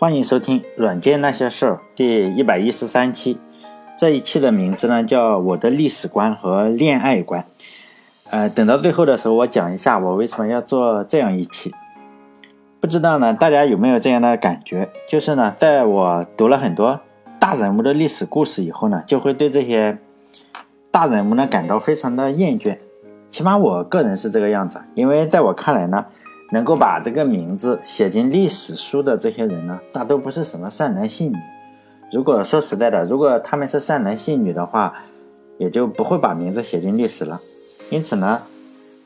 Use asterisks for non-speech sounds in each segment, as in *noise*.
欢迎收听《软件那些事儿》第一百一十三期。这一期的名字呢叫《我的历史观和恋爱观》。呃，等到最后的时候，我讲一下我为什么要做这样一期。不知道呢，大家有没有这样的感觉？就是呢，在我读了很多大人物的历史故事以后呢，就会对这些大人物呢感到非常的厌倦。起码我个人是这个样子，因为在我看来呢。能够把这个名字写进历史书的这些人呢，大都不是什么善男信女。如果说实在的，如果他们是善男信女的话，也就不会把名字写进历史了。因此呢，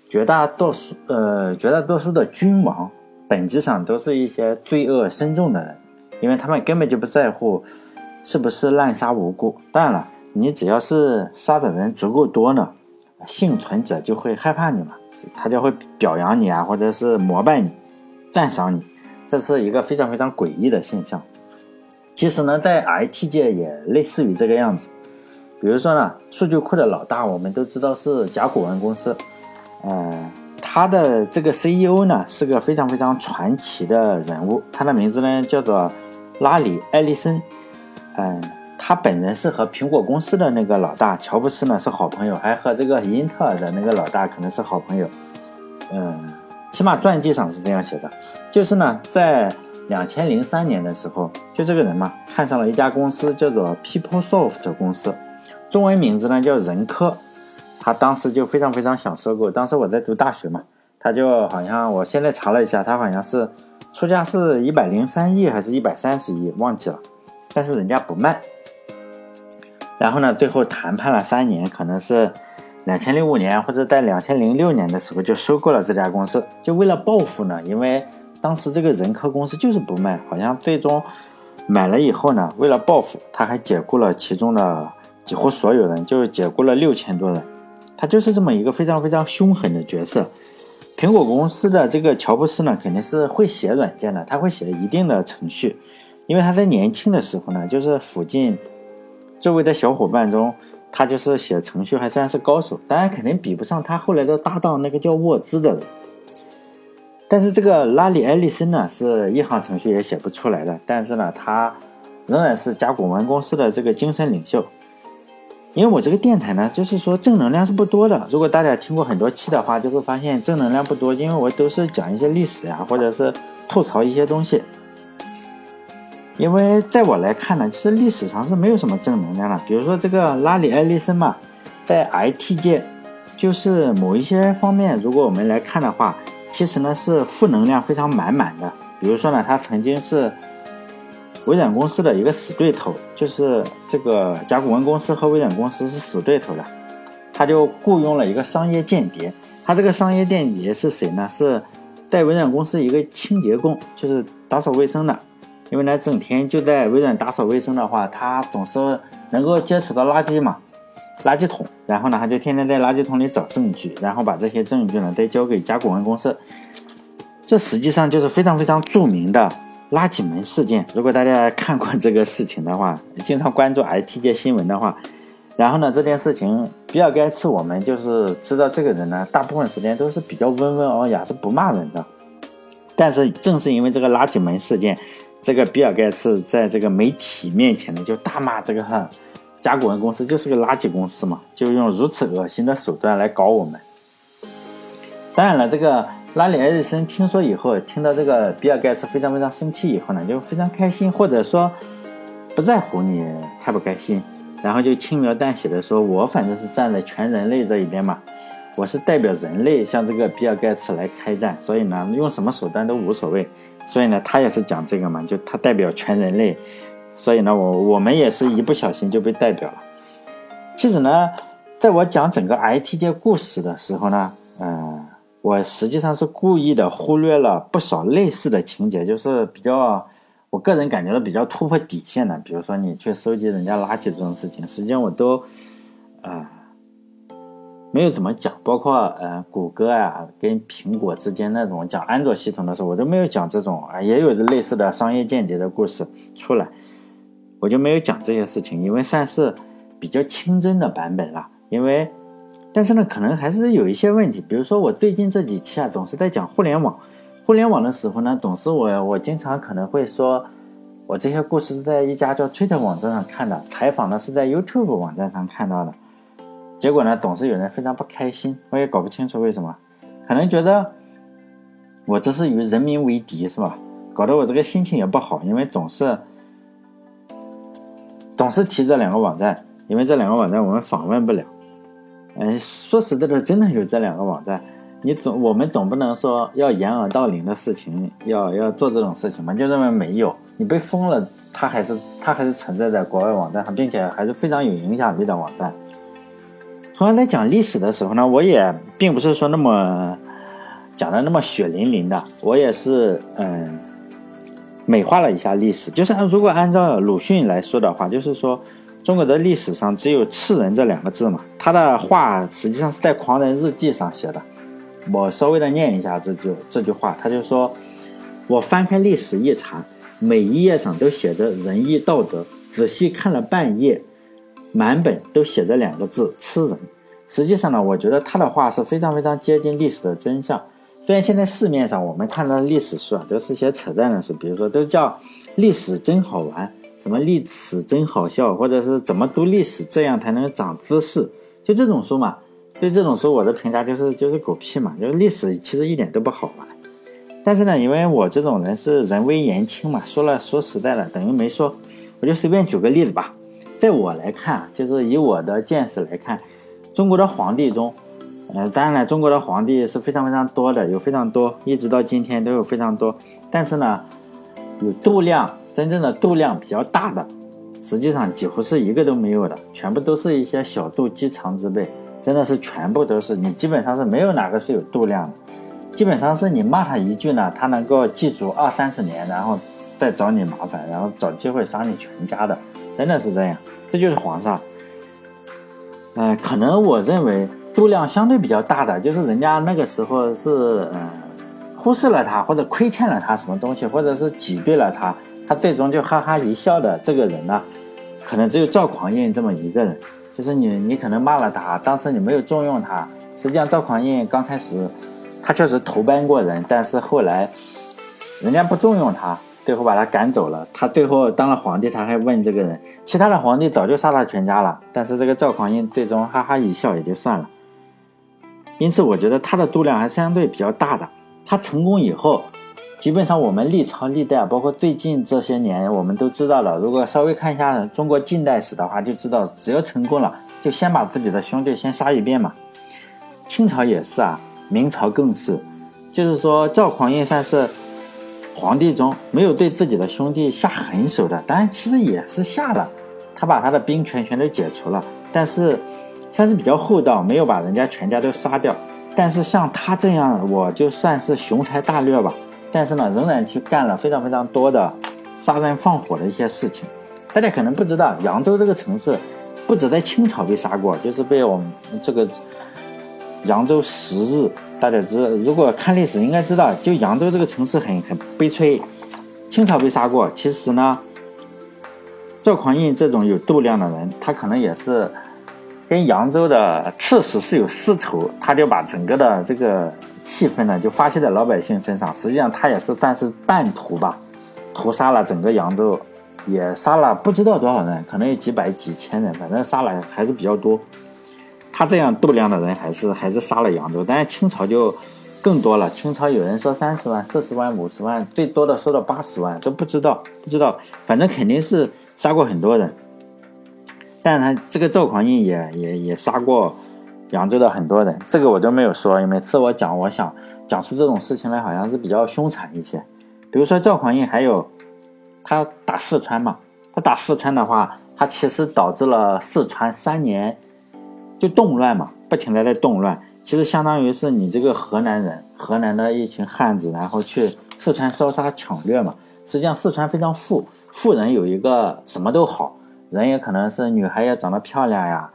绝大多数呃绝大多数的君王，本质上都是一些罪恶深重的人，因为他们根本就不在乎是不是滥杀无辜。当然了，你只要是杀的人足够多呢。幸存者就会害怕你嘛，他就会表扬你啊，或者是膜拜你、赞赏你，这是一个非常非常诡异的现象。其实呢，在 IT 界也类似于这个样子。比如说呢，数据库的老大，我们都知道是甲骨文公司，呃，他的这个 CEO 呢是个非常非常传奇的人物，他的名字呢叫做拉里·埃利森，嗯。他本人是和苹果公司的那个老大乔布斯呢是好朋友，还和这个英特尔的那个老大可能是好朋友。嗯，起码传记上是这样写的。就是呢，在两千零三年的时候，就这个人嘛，看上了一家公司，叫做 PeopleSoft 公司，中文名字呢叫人科。他当时就非常非常想收购。当时我在读大学嘛，他就好像我现在查了一下，他好像是出价是一百零三亿还是一百三十亿，忘记了。但是人家不卖。然后呢，最后谈判了三年，可能是两千零五年或者在两千零六年的时候就收购了这家公司，就为了报复呢。因为当时这个人科公司就是不卖，好像最终买了以后呢，为了报复，他还解雇了其中的几乎所有人，就解雇了六千多人。他就是这么一个非常非常凶狠的角色。苹果公司的这个乔布斯呢，肯定是会写软件的，他会写一定的程序，因为他在年轻的时候呢，就是附近。周围的小伙伴中，他就是写程序还算是高手，当然肯定比不上他后来的搭档那个叫沃兹的人。但是这个拉里·埃利森呢，是一行程序也写不出来的。但是呢，他仍然是甲骨文公司的这个精神领袖。因为我这个电台呢，就是说正能量是不多的。如果大家听过很多期的话，就会发现正能量不多，因为我都是讲一些历史呀，或者是吐槽一些东西。因为在我来看呢，其实历史上是没有什么正能量的。比如说这个拉里·埃利森嘛，在 IT 界，就是某一些方面，如果我们来看的话，其实呢是负能量非常满满的。比如说呢，他曾经是微软公司的一个死对头，就是这个甲骨文公司和微软公司是死对头的，他就雇佣了一个商业间谍。他这个商业间谍是谁呢？是在微软公司一个清洁工，就是打扫卫生的。因为呢，整天就在微软打扫卫生的话，他总是能够接触到垃圾嘛，垃圾桶。然后呢，他就天天在垃圾桶里找证据，然后把这些证据呢再交给甲骨文公司。这实际上就是非常非常著名的垃圾门事件。如果大家看过这个事情的话，经常关注 IT 界新闻的话，然后呢，这件事情比尔盖茨我们就是知道这个人呢，大部分时间都是比较温文尔雅，是不骂人的。但是正是因为这个垃圾门事件。这个比尔盖茨在这个媒体面前呢，就大骂这个哈甲骨文公司就是个垃圾公司嘛，就用如此恶心的手段来搞我们。当然了，这个拉里·埃里森听说以后，听到这个比尔盖茨非常非常生气以后呢，就非常开心，或者说不在乎你开不开心，然后就轻描淡写的说：“我反正是站在全人类这一边嘛，我是代表人类向这个比尔盖茨来开战，所以呢，用什么手段都无所谓。”所以呢，他也是讲这个嘛，就他代表全人类，所以呢，我我们也是一不小心就被代表了。其实呢，在我讲整个 IT 界故事的时候呢，嗯，我实际上是故意的忽略了不少类似的情节，就是比较我个人感觉到比较突破底线的，比如说你去收集人家垃圾这种事情，实际上我都啊。没有怎么讲，包括呃，谷歌啊跟苹果之间那种讲安卓系统的时候，我都没有讲这种啊，也有类似的商业间谍的故事出来，我就没有讲这些事情，因为算是比较清真的版本了。因为，但是呢，可能还是有一些问题，比如说我最近这几期啊，总是在讲互联网，互联网的时候呢，总是我我经常可能会说，我这些故事是在一家叫 Twitter 网站上看的，采访呢是在 YouTube 网站上看到的。结果呢，总是有人非常不开心，我也搞不清楚为什么，可能觉得我这是与人民为敌，是吧？搞得我这个心情也不好，因为总是总是提这两个网站，因为这两个网站我们访问不了。嗯，说实在的，真的有这两个网站，你总我们总不能说要掩耳盗铃的事情，要要做这种事情嘛？就认为没有，你被封了，它还是它还是存在在国外网站上，并且还是非常有影响力的网站。同样在讲历史的时候呢，我也并不是说那么讲的那么血淋淋的，我也是嗯。美化了一下历史，就是如果按照鲁迅来说的话，就是说中国的历史上只有“赤人”这两个字嘛。他的话实际上是在《狂人日记》上写的，我稍微的念一下这句这句话，他就说：“我翻开历史一查，每一页上都写着仁义道德，仔细看了半页，满本都写着两个字‘吃人’。实际上呢，我觉得他的话是非常非常接近历史的真相。”虽然现在市面上我们看到的历史书啊，都是些扯淡的书，比如说都叫“历史真好玩”，什么“历史真好笑”，或者是怎么读历史这样才能长知识，就这种书嘛。对这种书，我的评价就是就是狗屁嘛，就是历史其实一点都不好玩。但是呢，因为我这种人是人微言轻嘛，说了说实在的，等于没说。我就随便举个例子吧，在我来看，就是以我的见识来看，中国的皇帝中。呃，当然了，中国的皇帝是非常非常多的，有非常多，一直到今天都有非常多。但是呢，有度量真正的度量比较大的，实际上几乎是一个都没有的，全部都是一些小肚鸡肠之辈，真的是全部都是你基本上是没有哪个是有度量的，基本上是你骂他一句呢，他能够记住二三十年，然后再找你麻烦，然后找机会杀你全家的，真的是这样，这就是皇上。呃，可能我认为。度量相对比较大的，就是人家那个时候是嗯忽视了他，或者亏欠了他什么东西，或者是挤兑了他，他最终就哈哈一笑的这个人呢，可能只有赵匡胤这么一个人。就是你你可能骂了他，当时你没有重用他，实际上赵匡胤刚开始他确实投奔过人，但是后来人家不重用他，最后把他赶走了。他最后当了皇帝，他还问这个人，其他的皇帝早就杀他全家了，但是这个赵匡胤最终哈哈一笑也就算了。因此，我觉得他的度量还相对比较大的。他成功以后，基本上我们历朝历代，包括最近这些年，我们都知道了。如果稍微看一下中国近代史的话，就知道只要成功了，就先把自己的兄弟先杀一遍嘛。清朝也是啊，明朝更是。就是说，赵匡胤算是皇帝中没有对自己的兄弟下狠手的，当然其实也是下了，他把他的兵权全都解除了，但是。算是比较厚道，没有把人家全家都杀掉。但是像他这样，我就算是雄才大略吧。但是呢，仍然去干了非常非常多的杀人放火的一些事情。大家可能不知道，扬州这个城市不止在清朝被杀过，就是被我们这个扬州十日。大家知，如果看历史应该知道，就扬州这个城市很很悲催。清朝被杀过，其实呢，赵匡胤这种有度量的人，他可能也是。跟扬州的刺史是有私仇，他就把整个的这个气氛呢，就发泄在老百姓身上。实际上他也是算是半屠吧，屠杀了整个扬州，也杀了不知道多少人，可能有几百几千人，反正杀了还是比较多。他这样度量的人，还是还是杀了扬州。但是清朝就更多了，清朝有人说三十万、四十万、五十万，最多的说到八十万，都不知道，不知道，反正肯定是杀过很多人。但他这个赵匡胤也也也杀过扬州的很多人，这个我都没有说。每次我讲，我想讲出这种事情来，好像是比较凶残一些。比如说赵匡胤，还有他打四川嘛，他打四川的话，他其实导致了四川三年就动乱嘛，不停的在动乱。其实相当于是你这个河南人，河南的一群汉子，然后去四川烧杀抢掠嘛。实际上四川非常富，富人有一个什么都好。人也可能是女孩也长得漂亮呀，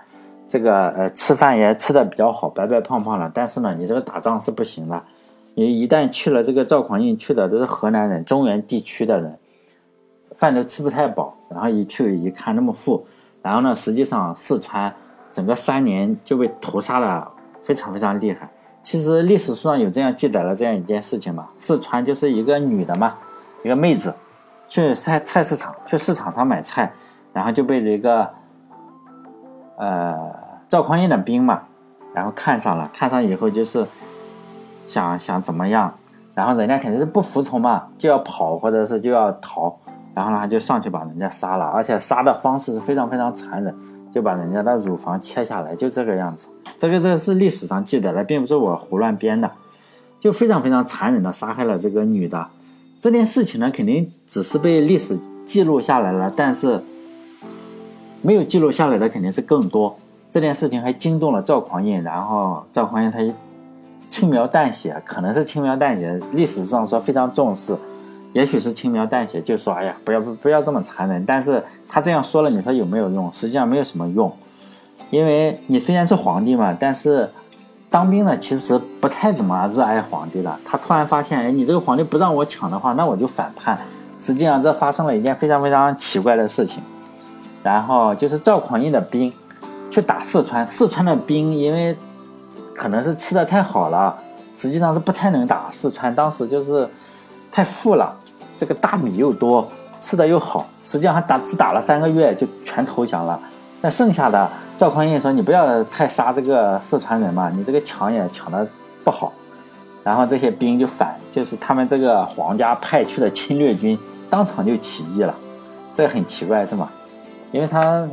这个呃吃饭也吃的比较好，白白胖胖的。但是呢，你这个打仗是不行的。你一旦去了这个赵匡胤去的都是河南人、中原地区的人，饭都吃不太饱。然后一去一看那么富，然后呢，实际上四川整个三年就被屠杀的非常非常厉害。其实历史书上有这样记载了这样一件事情嘛，四川就是一个女的嘛，一个妹子。去菜菜市场，去市场上买菜，然后就被这个呃赵匡胤的兵嘛，然后看上了，看上以后就是想想怎么样，然后人家肯定是不服从嘛，就要跑或者是就要逃，然后呢就上去把人家杀了，而且杀的方式是非常非常残忍，就把人家的乳房切下来，就这个样子。这个这个是历史上记载的，并不是我胡乱编的，就非常非常残忍的杀害了这个女的。这件事情呢，肯定只是被历史记录下来了，但是没有记录下来的肯定是更多。这件事情还惊动了赵匡胤，然后赵匡胤他轻描淡写，可能是轻描淡写，历史上说非常重视，也许是轻描淡写，就说哎呀，不要不要这么残忍。但是他这样说了，你说有没有用？实际上没有什么用，因为你虽然是皇帝嘛，但是。当兵的，其实不太怎么热爱皇帝的。他突然发现，哎，你这个皇帝不让我抢的话，那我就反叛。实际上，这发生了一件非常非常奇怪的事情。然后就是赵匡胤的兵去打四川，四川的兵因为可能是吃的太好了，实际上是不太能打四川。当时就是太富了，这个大米又多，吃的又好，实际上还打只打了三个月就全投降了。那剩下的。赵匡胤说：“你不要太杀这个四川人嘛，你这个抢也抢的不好。”然后这些兵就反，就是他们这个皇家派去的侵略军当场就起义了。这很奇怪是吗？因为他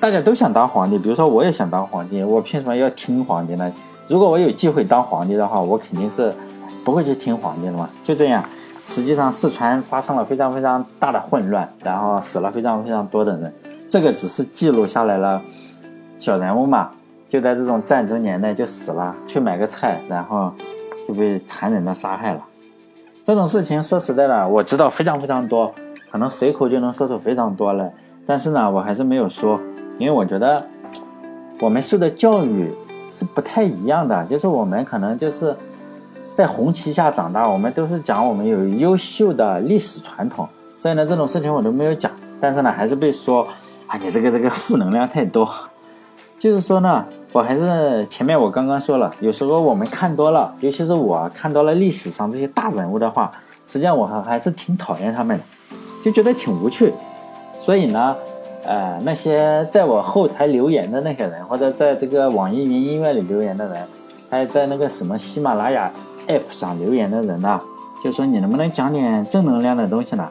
大家都想当皇帝，比如说我也想当皇帝，我凭什么要听皇帝呢？如果我有机会当皇帝的话，我肯定是不会去听皇帝的嘛。就这样，实际上四川发生了非常非常大的混乱，然后死了非常非常多的人。这个只是记录下来了。小人物嘛，就在这种战争年代就死了，去买个菜，然后就被残忍的杀害了。这种事情说实在的，我知道非常非常多，可能随口就能说出非常多来。但是呢，我还是没有说，因为我觉得我们受的教育是不太一样的，就是我们可能就是在红旗下长大，我们都是讲我们有优秀的历史传统，所以呢，这种事情我都没有讲。但是呢，还是被说啊，你这个这个 *laughs* 负能量太多。就是说呢，我还是前面我刚刚说了，有时候我们看多了，尤其是我看多了历史上这些大人物的话，实际上我还还是挺讨厌他们的，就觉得挺无趣。所以呢，呃，那些在我后台留言的那些人，或者在这个网易云音乐里留言的人，还有在那个什么喜马拉雅 app 上留言的人呢，就说你能不能讲点正能量的东西呢？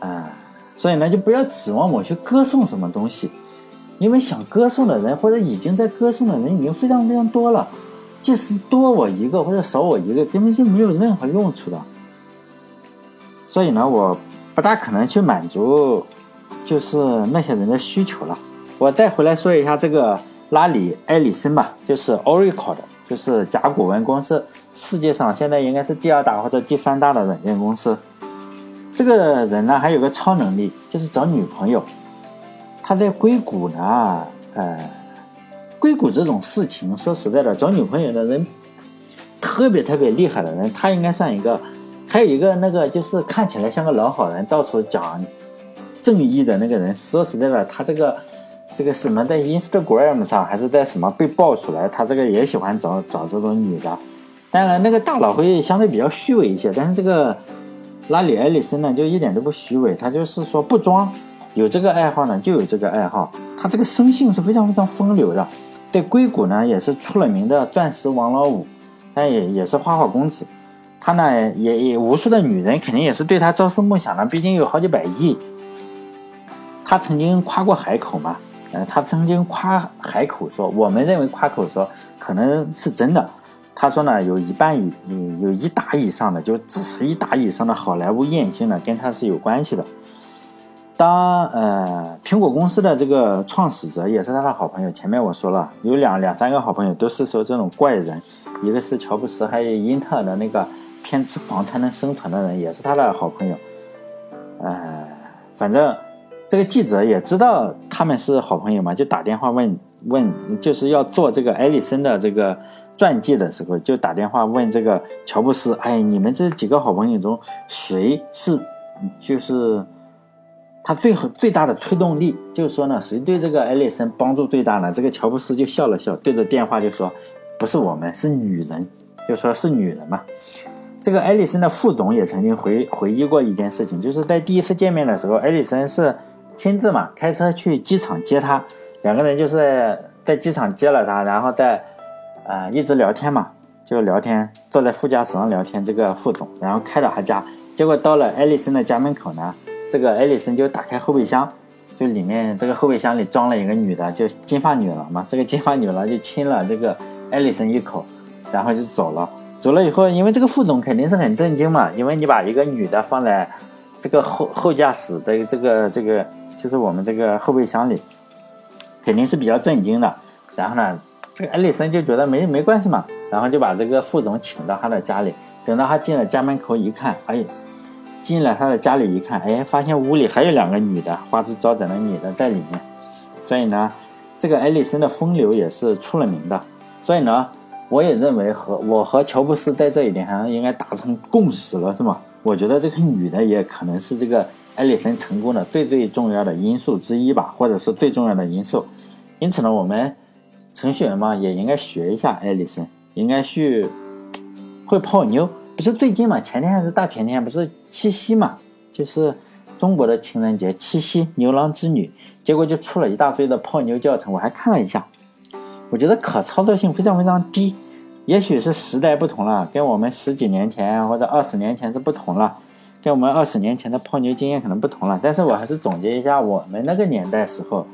啊，所以呢，就不要指望我去歌颂什么东西。因为想歌颂的人，或者已经在歌颂的人已经非常非常多了，即使多我一个或者少我一个，根本就没有任何用处的。所以呢，我不大可能去满足，就是那些人的需求了。我再回来说一下这个拉里·埃里森吧，就是 Oracle 的，就是甲骨文公司，世界上现在应该是第二大或者第三大的软件公司。这个人呢，还有个超能力，就是找女朋友。他在硅谷呢，呃，硅谷这种事情，说实在的，找女朋友的人特别特别厉害的人，他应该算一个。还有一个那个就是看起来像个老好人，到处讲正义的那个人，说实在的，他这个这个什么在 Instagram 上还是在什么被爆出来，他这个也喜欢找找这种女的。当然，那个大佬会相对比较虚伪一些，但是这个拉里·埃里森呢，就一点都不虚伪，他就是说不装。有这个爱好呢，就有这个爱好。他这个生性是非常非常风流的，在硅谷呢也是出了名的钻石王老五，但也也是花花公子。他呢也也无数的女人肯定也是对他朝思暮想的，毕竟有好几百亿。他曾经夸过海口嘛，呃，他曾经夸海口说，我们认为夸口说可能是真的。他说呢，有一半以有一打以上的，就至少一打以上的好莱坞艳星呢，跟他是有关系的。当呃，苹果公司的这个创始者也是他的好朋友。前面我说了，有两两三个好朋友，都是说这种怪人，一个是乔布斯，还有英特尔的那个偏执狂才能生存的人，也是他的好朋友。呃，反正这个记者也知道他们是好朋友嘛，就打电话问问，就是要做这个艾利森的这个传记的时候，就打电话问这个乔布斯，哎，你们这几个好朋友中谁是就是。他最后最大的推动力就是说呢，谁对这个艾利森帮助最大呢？这个乔布斯就笑了笑，对着电话就说：“不是我们，是女人。”就说是女人嘛。这个艾丽森的副总也曾经回回忆过一件事情，就是在第一次见面的时候，艾丽森是亲自嘛开车去机场接他，两个人就是在机场接了他，然后在啊一直聊天嘛，就聊天，坐在副驾驶上聊天。这个副总，然后开到他家，结果到了艾丽森的家门口呢，这个艾丽森就打开后备箱，就里面这个后备箱里装了一个女的，就金发女郎嘛，这个金发女郎就亲了这个艾丽森一口，然后就走了。走了以后，因为这个副总肯定是很震惊嘛，因为你把一个女的放在这个后后驾驶的这个这个，就是我们这个后备箱里，肯定是比较震惊的。然后呢，这个艾丽森就觉得没没关系嘛，然后就把这个副总请到他的家里。等到他进了家门口一看，哎，进了他的家里一看，哎，发现屋里还有两个女的，花枝招展的女的在里面。所以呢，这个艾丽森的风流也是出了名的。所以呢。我也认为和我和乔布斯在这一点上应该达成共识了，是吗？我觉得这个女的也可能是这个艾丽森成功的最最重要的因素之一吧，或者是最重要的因素。因此呢，我们程序员嘛也应该学一下艾丽森，应该去会泡妞。不是最近嘛，前天还是大前天，不是七夕嘛，就是中国的情人节，七夕牛郎织女，结果就出了一大堆的泡妞教程，我还看了一下。我觉得可操作性非常非常低，也许是时代不同了，跟我们十几年前或者二十年前是不同了，跟我们二十年前的泡妞经验可能不同了。但是我还是总结一下我们那个年代时候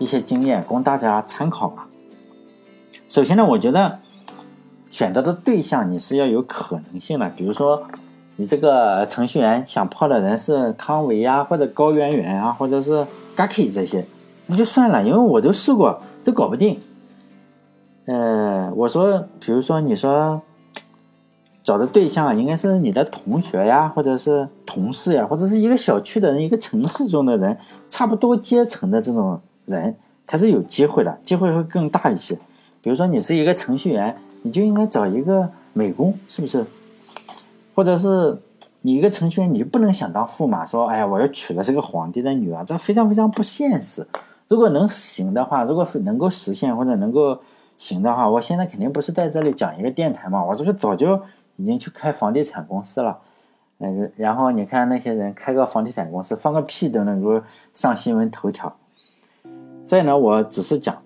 一些经验，供大家参考吧。首先呢，我觉得选择的对象你是要有可能性的，比如说你这个程序员想泡的人是汤唯呀，或者高圆圆啊，或者是 Gaki 这些，那就算了，因为我都试过，都搞不定。呃，我说，比如说，你说找的对象应该是你的同学呀，或者是同事呀，或者是一个小区的人，一个城市中的人，差不多阶层的这种人，他是有机会的，机会会更大一些。比如说，你是一个程序员，你就应该找一个美工，是不是？或者是你一个程序员，你就不能想当驸马，说，哎呀，我要娶了这个皇帝的女儿，这非常非常不现实。如果能行的话，如果能够实现，或者能够。行的话，我现在肯定不是在这里讲一个电台嘛，我这个早就已经去开房地产公司了，嗯，然后你看那些人开个房地产公司，放个屁都能够上新闻头条。所以呢，我只是讲，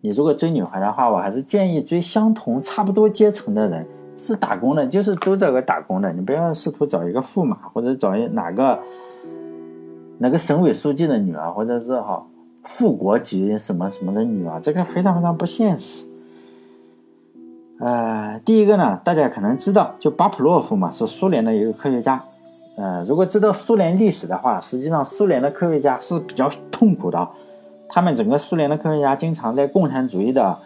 你如果追女孩的话，我还是建议追相同差不多阶层的人，是打工的，就是都找个打工的，你不要试图找一个驸马或者找一哪个哪个省委书记的女儿，或者是哈副国级什么什么的女儿，这个非常非常不现实。呃，第一个呢，大家可能知道，就巴甫洛夫嘛，是苏联的一个科学家。呃，如果知道苏联历史的话，实际上苏联的科学家是比较痛苦的，他们整个苏联的科学家经常在共产主义的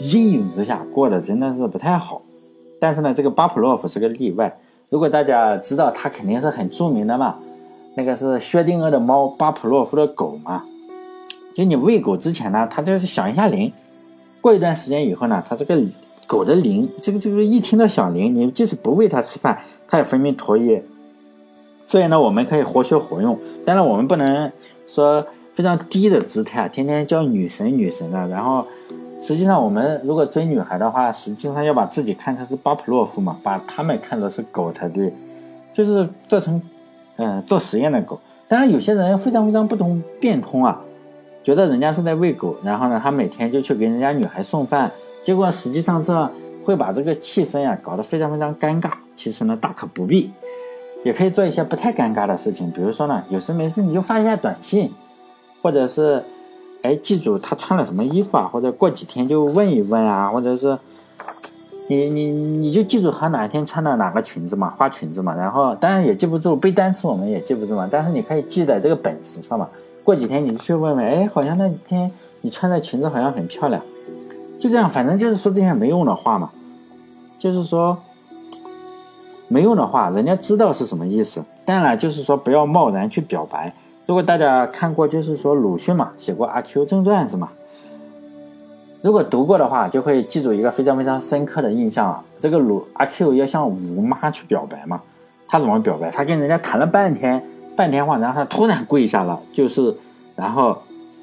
阴影之下过得真的是不太好。但是呢，这个巴甫洛夫是个例外。如果大家知道，他肯定是很著名的嘛，那个是薛定谔的猫，巴甫洛夫的狗嘛。就你喂狗之前呢，它就是响一下铃，过一段时间以后呢，它这个。狗的铃，这个这个一听到响铃，你即使不喂它吃饭，它也分泌唾液。所以呢，我们可以活学活用。当然，我们不能说非常低的姿态，天天叫女神女神的。然后，实际上我们如果追女孩的话，实际上要把自己看成是巴甫洛夫嘛，把他们看作是狗才对，就是做成嗯做实验的狗。当然，有些人非常非常不懂变通啊，觉得人家是在喂狗，然后呢，他每天就去给人家女孩送饭。结果实际上这会把这个气氛呀搞得非常非常尴尬。其实呢大可不必，也可以做一些不太尴尬的事情。比如说呢，有事没事你就发一下短信，或者是哎记住他穿了什么衣服啊，或者过几天就问一问啊，或者是你你你就记住他哪一天穿的哪个裙子嘛，花裙子嘛。然后当然也记不住背单词，我们也记不住嘛。但是你可以记在这个本子上嘛。过几天你去问问，哎，好像那几天你穿的裙子好像很漂亮。就这样，反正就是说这些没用的话嘛，就是说没用的话，人家知道是什么意思。当然，就是说不要贸然去表白。如果大家看过，就是说鲁迅嘛，写过《阿 Q 正传》是吗？如果读过的话，就会记住一个非常非常深刻的印象啊。这个鲁阿 Q 要向吴妈去表白嘛，他怎么表白？他跟人家谈了半天半天话，然后他突然跪下了，就是然后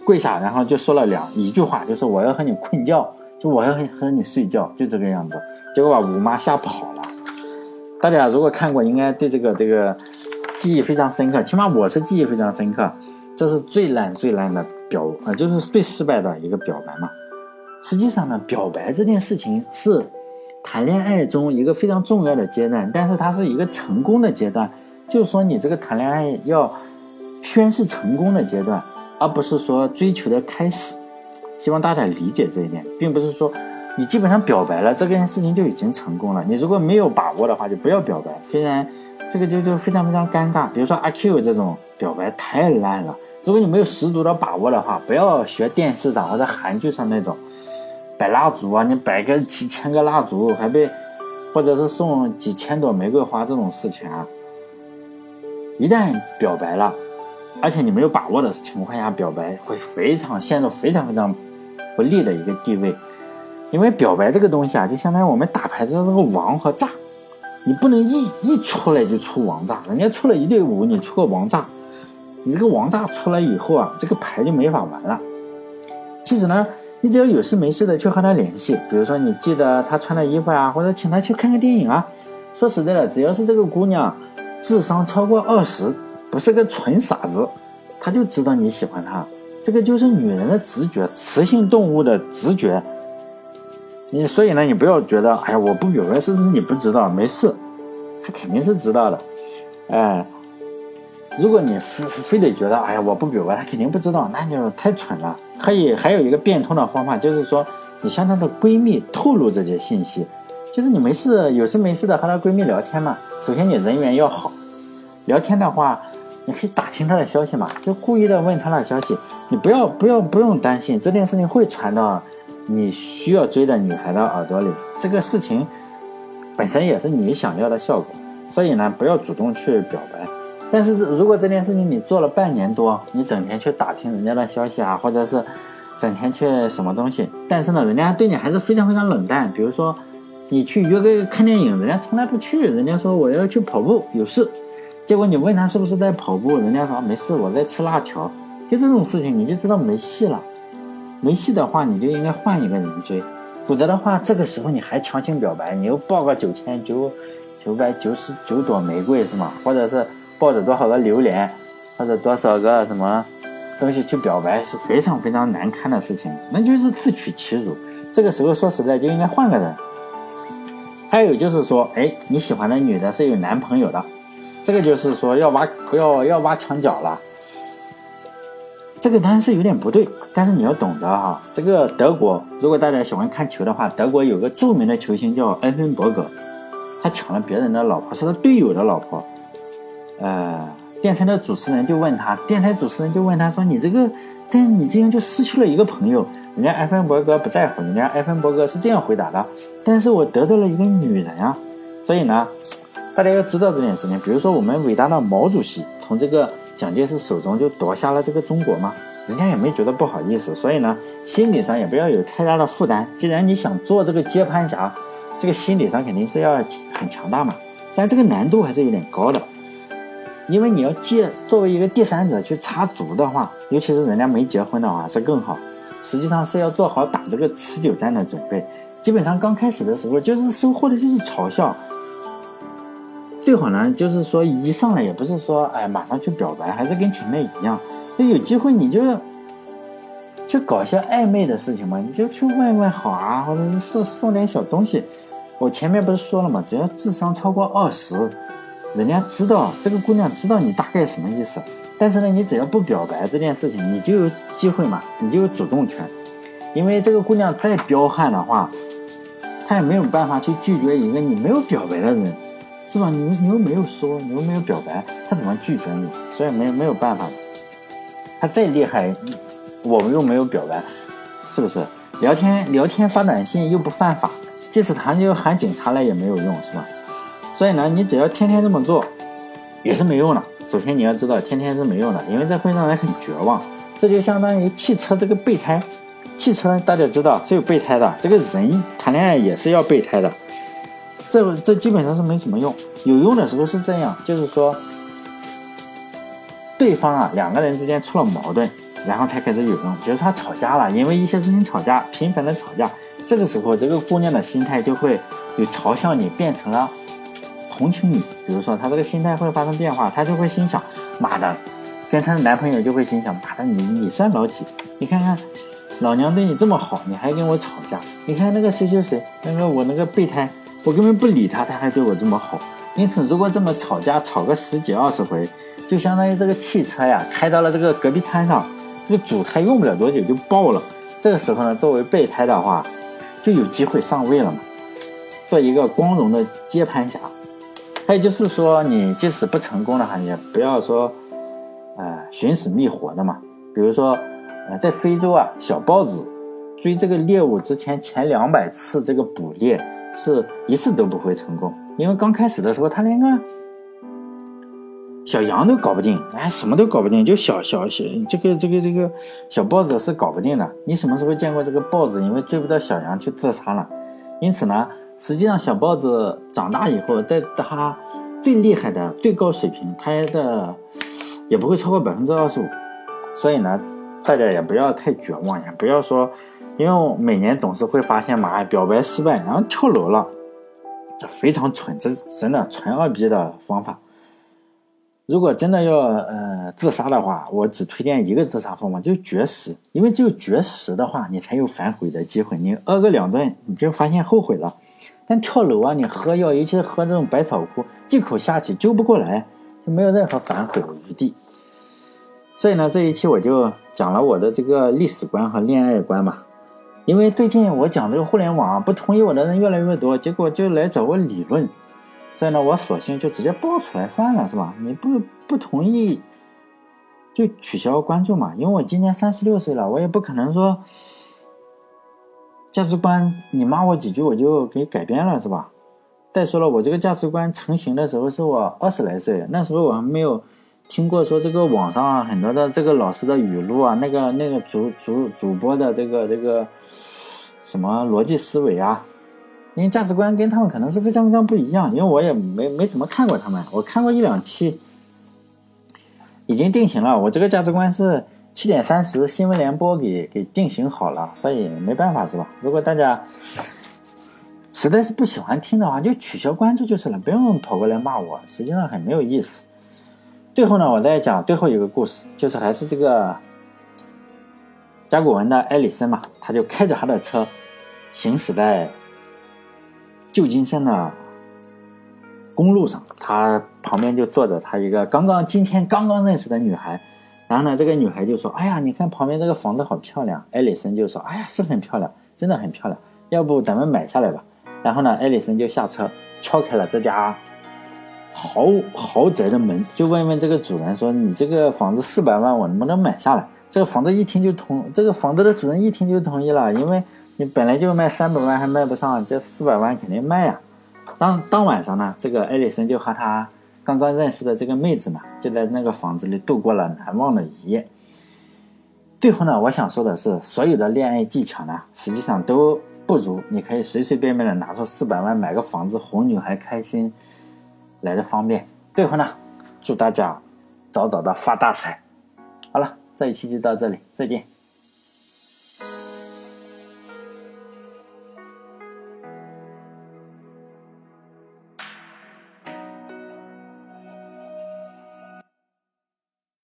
跪下，然后就说了两一句话，就是我要和你困觉。就我要和你睡觉，就这个样子，结果把吴妈吓跑了。大家如果看过，应该对这个这个记忆非常深刻。起码我是记忆非常深刻。这是最烂最烂的表啊，就是最失败的一个表白嘛。实际上呢，表白这件事情是谈恋爱中一个非常重要的阶段，但是它是一个成功的阶段。就是说，你这个谈恋爱要宣誓成功的阶段，而不是说追求的开始。希望大家理解这一点，并不是说你基本上表白了，这件事情就已经成功了。你如果没有把握的话，就不要表白。虽然这个就就非常非常尴尬。比如说阿 Q 这种表白太烂了。如果你没有十足的把握的话，不要学电视上或者韩剧上那种摆蜡烛啊，你摆个几千个蜡烛，还被或者是送几千朵玫瑰花这种事情啊。一旦表白了，而且你没有把握的情况下表白，会非常陷入非常非常不利的一个地位。因为表白这个东西啊，就相当于我们打牌的这个王和炸，你不能一一出来就出王炸，人家出了一对五，你出个王炸。你这个王炸出来以后啊，这个牌就没法玩了。其实呢，你只要有事没事的去和他联系，比如说你记得他穿的衣服啊，或者请他去看个电影啊。说实在的，只要是这个姑娘智商超过二十，不是个纯傻子，他就知道你喜欢他。这个就是女人的直觉，雌性动物的直觉。你所以呢，你不要觉得，哎呀，我不表白是不是你不知道？没事，他肯定是知道的，哎。如果你非非得觉得，哎呀，我不表白，他肯定不知道，那就太蠢了。可以还有一个变通的方法，就是说，你向她的闺蜜透露这些信息，就是你没事有事没事的和她闺蜜聊天嘛。首先你人缘要好，聊天的话，你可以打听她的消息嘛，就故意的问她的消息。你不要不要不用担心这件事情会传到你需要追的女孩的耳朵里，这个事情本身也是你想要的效果，所以呢，不要主动去表白。但是，如果这件事情你做了半年多，你整天去打听人家的消息啊，或者是整天去什么东西，但是呢，人家对你还是非常非常冷淡。比如说，你去约个看电影，人家从来不去，人家说我要去跑步，有事。结果你问他是不是在跑步，人家说没事，我在吃辣条。就这种事情，你就知道没戏了。没戏的话，你就应该换一个人追。否则的话，这个时候你还强行表白，你又抱个九千九九百九十九朵玫瑰是吗？或者是？抱着多少个榴莲，或者多少个什么东西去表白是非常非常难堪的事情，那就是自取其辱。这个时候说实在就应该换个人。还有就是说，哎，你喜欢的女的是有男朋友的，这个就是说要挖要要挖墙脚了。这个当然是有点不对，但是你要懂得哈。这个德国，如果大家喜欢看球的话，德国有个著名的球星叫恩芬伯格，他抢了别人的老婆，是他队友的老婆。呃，电台的主持人就问他，电台主持人就问他说：“你这个，但你这样就失去了一个朋友。”人家埃芬伯格不在乎，人家埃芬伯格是这样回答的：“但是我得到了一个女人啊。”所以呢，大家要知道这件事情。比如说，我们伟大的毛主席从这个蒋介石手中就夺下了这个中国嘛，人家也没觉得不好意思。所以呢，心理上也不要有太大的负担。既然你想做这个接盘侠，这个心理上肯定是要很强大嘛。但这个难度还是有点高的。因为你要借作为一个第三者去插足的话，尤其是人家没结婚的话是更好。实际上是要做好打这个持久战的准备。基本上刚开始的时候就是收获的就是嘲笑。最好呢就是说一上来也不是说哎马上去表白，还是跟前面一样，就有机会你就去搞一些暧昧的事情嘛，你就去问问好啊，或者是送送点小东西。我前面不是说了吗？只要智商超过二十。人家知道这个姑娘知道你大概什么意思，但是呢，你只要不表白这件事情，你就有机会嘛，你就有主动权。因为这个姑娘再彪悍的话，她也没有办法去拒绝一个你没有表白的人，是吧？你你又没有说，你又没有表白，他怎么拒绝你？所以没没有办法。他再厉害，我们又没有表白，是不是？聊天聊天发短信又不犯法，即使他就喊警察来也没有用，是吧？所以呢，你只要天天这么做，也是没用的。首先你要知道，天天是没用的，因为这会让人很绝望。这就相当于汽车这个备胎，汽车大家知道是有备胎的，这个人谈恋爱也是要备胎的。这这基本上是没什么用，有用的时候是这样，就是说，对方啊两个人之间出了矛盾，然后才开始有用。比如说他吵架了，因为一些事情吵架，频繁的吵架，这个时候这个姑娘的心态就会有嘲笑你变成了。同情你。比如说，她这个心态会发生变化，她就会心想：妈的，跟她的男朋友就会心想：妈的，你你算老几？你看看，老娘对你这么好，你还跟我吵架？你看那个谁谁谁，那个我那个备胎，我根本不理他，他还对我这么好。因此，如果这么吵架吵个十几二十回，就相当于这个汽车呀开到了这个隔壁摊上，这个主胎用不了多久就爆了。这个时候呢，作为备胎的话，就有机会上位了嘛，做一个光荣的接盘侠。还有就是说，你即使不成功的话，也不要说，呃，寻死觅活的嘛。比如说，呃，在非洲啊，小豹子。追这个猎物之前，前两百次这个捕猎是一次都不会成功，因为刚开始的时候他连个小羊都搞不定，哎，什么都搞不定，就小小小这个这个这个小豹子是搞不定的。你什么时候见过这个豹子因为追不到小羊去自杀了？因此呢，实际上小豹子长大以后，在它最厉害的最高水平，它的也不会超过百分之二十五。所以呢，大家也不要太绝望，也不要说。因为每年总是会发现嘛，表白失败，然后跳楼了，这非常蠢，这真的纯二逼的方法。如果真的要呃自杀的话，我只推荐一个自杀方法，就绝食。因为只有绝食的话，你才有反悔的机会。你饿个两顿，你就发现后悔了。但跳楼啊，你喝药，尤其是喝这种百草枯，一口下去救不过来，就没有任何反悔的余地。所以呢，这一期我就讲了我的这个历史观和恋爱观嘛。因为最近我讲这个互联网不同意我的人越来越多，结果就来找我理论，所以呢，我索性就直接爆出来算了，是吧？你不不同意就取消关注嘛。因为我今年三十六岁了，我也不可能说价值观你骂我几句我就给改变了，是吧？再说了，我这个价值观成型的时候是我二十来岁，那时候我还没有。听过说这个网上很多的这个老师的语录啊，那个那个主主主播的这个这个什么逻辑思维啊，因为价值观跟他们可能是非常非常不一样。因为我也没没怎么看过他们，我看过一两期，已经定型了。我这个价值观是七点三十新闻联播给给定型好了，所以没办法是吧？如果大家实在是不喜欢听的话，就取消关注就是了，不用跑过来骂我，实际上很没有意思。最后呢，我再讲最后一个故事，就是还是这个甲骨文的埃里森嘛，他就开着他的车行驶在旧金山的公路上，他旁边就坐着他一个刚刚今天刚刚认识的女孩，然后呢，这个女孩就说：“哎呀，你看旁边这个房子好漂亮。”埃里森就说：“哎呀，是很漂亮，真的很漂亮，要不咱们买下来吧？”然后呢，埃里森就下车敲开了这家。豪豪宅的门，就问问这个主人说：“你这个房子四百万，我能不能买下来？”这个房子一听就同，这个房子的主人一听就同意了，因为你本来就卖三百万还卖不上，这四百万肯定卖呀。当当晚上呢，这个艾丽森就和他刚刚认识的这个妹子嘛，就在那个房子里度过了难忘的一夜。最后呢，我想说的是，所有的恋爱技巧呢，实际上都不如你可以随随便便的拿出四百万买个房子哄女孩开心。来的方便，最后呢，祝大家早早的发大财。好了，这一期就到这里，再见。